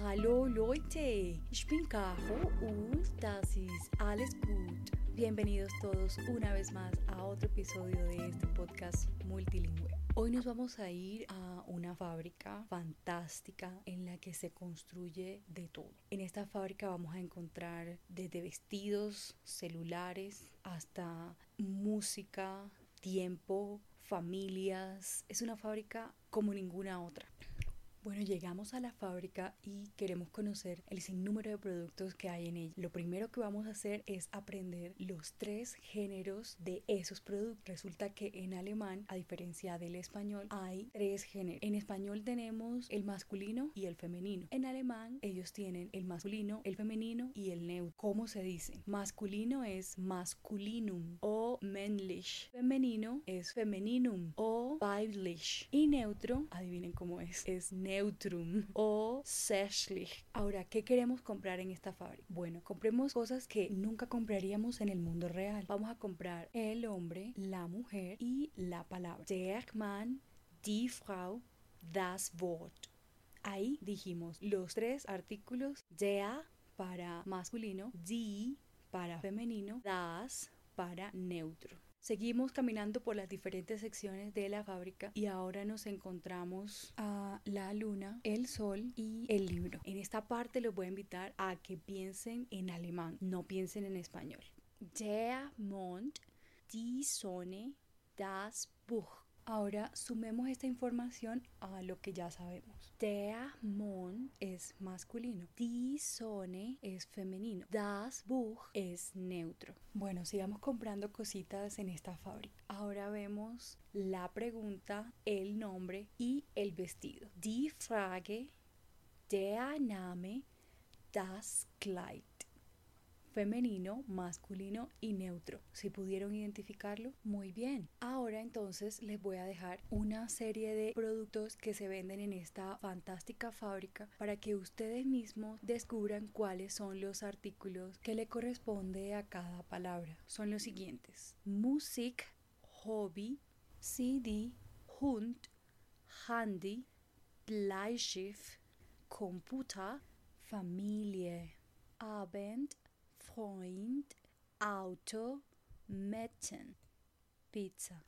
Hallo Leute, ich bin Caro und alles gut. Bienvenidos todos una vez más a otro episodio de este podcast multilingüe. Hoy nos vamos a ir a una fábrica fantástica en la que se construye de todo. En esta fábrica vamos a encontrar desde vestidos, celulares, hasta música, tiempo, familias. Es una fábrica como ninguna otra. Bueno, llegamos a la fábrica y queremos conocer el sinnúmero de productos que hay en ella. Lo primero que vamos a hacer es aprender los tres géneros de esos productos. Resulta que en alemán, a diferencia del español, hay tres géneros. En español tenemos el masculino y el femenino. En alemán, ellos tienen el masculino, el femenino y el neutro. ¿Cómo se dice? Masculino es masculinum o männlich. Femenino es femininum o weiblich. Y neutro, adivinen cómo es, es neutro Neutrum o Sechlich. Ahora, ¿qué queremos comprar en esta fábrica? Bueno, compremos cosas que nunca compraríamos en el mundo real. Vamos a comprar el hombre, la mujer y la palabra. Der Mann, die Frau, das Wort. Ahí dijimos los tres artículos der para masculino, die para femenino, das para neutro. Seguimos caminando por las diferentes secciones de la fábrica y ahora nos encontramos a la luna, el sol y el libro. En esta parte los voy a invitar a que piensen en alemán, no piensen en español. Der Mond, die Sonne, das Buch. Ahora sumemos esta información a lo que ya sabemos. Der Mond es masculino, die Sonne es femenino, das Buch es neutro. Bueno, sigamos comprando cositas en esta fábrica. Ahora vemos la pregunta, el nombre y el vestido. Die Frage, der Name, das Kleid femenino, masculino y neutro. Si pudieron identificarlo, muy bien. Ahora entonces les voy a dejar una serie de productos que se venden en esta fantástica fábrica para que ustedes mismos descubran cuáles son los artículos que le corresponde a cada palabra. Son los siguientes. Musik, Hobby, CD, Hund, Handy, Bleistift, Computer, Familie, Abend, Freund, Auto, Metzen, pizza.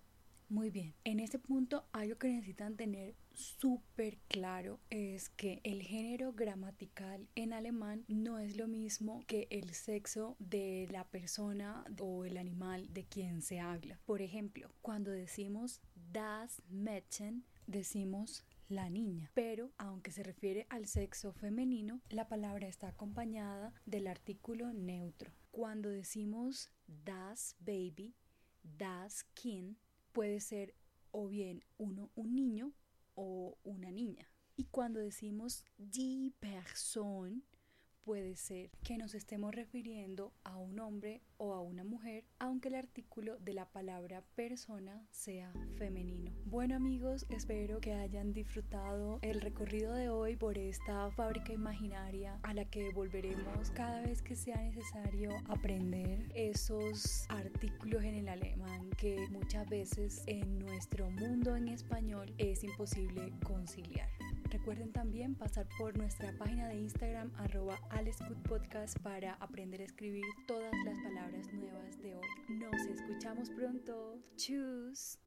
Muy bien, en este punto algo que necesitan tener súper claro es que el género gramatical en alemán no es lo mismo que el sexo de la persona o el animal de quien se habla. Por ejemplo, cuando decimos das Mädchen, decimos la niña. Pero aunque se refiere al sexo femenino, la palabra está acompañada del artículo neutro. Cuando decimos das baby, das Kind, puede ser o bien uno un niño o una niña. Y cuando decimos die Person, puede ser que nos estemos refiriendo a un hombre o a una mujer, aunque el artículo de la palabra persona sea femenino. Bueno amigos, espero que hayan disfrutado el recorrido de hoy por esta fábrica imaginaria a la que volveremos cada vez que sea necesario aprender esos artículos en el alemán que muchas veces en nuestro mundo en español es imposible conciliar. Recuerden también pasar por nuestra página de Instagram arroba para aprender a escribir todas las palabras nuevas de hoy. Nos escuchamos pronto. Chus.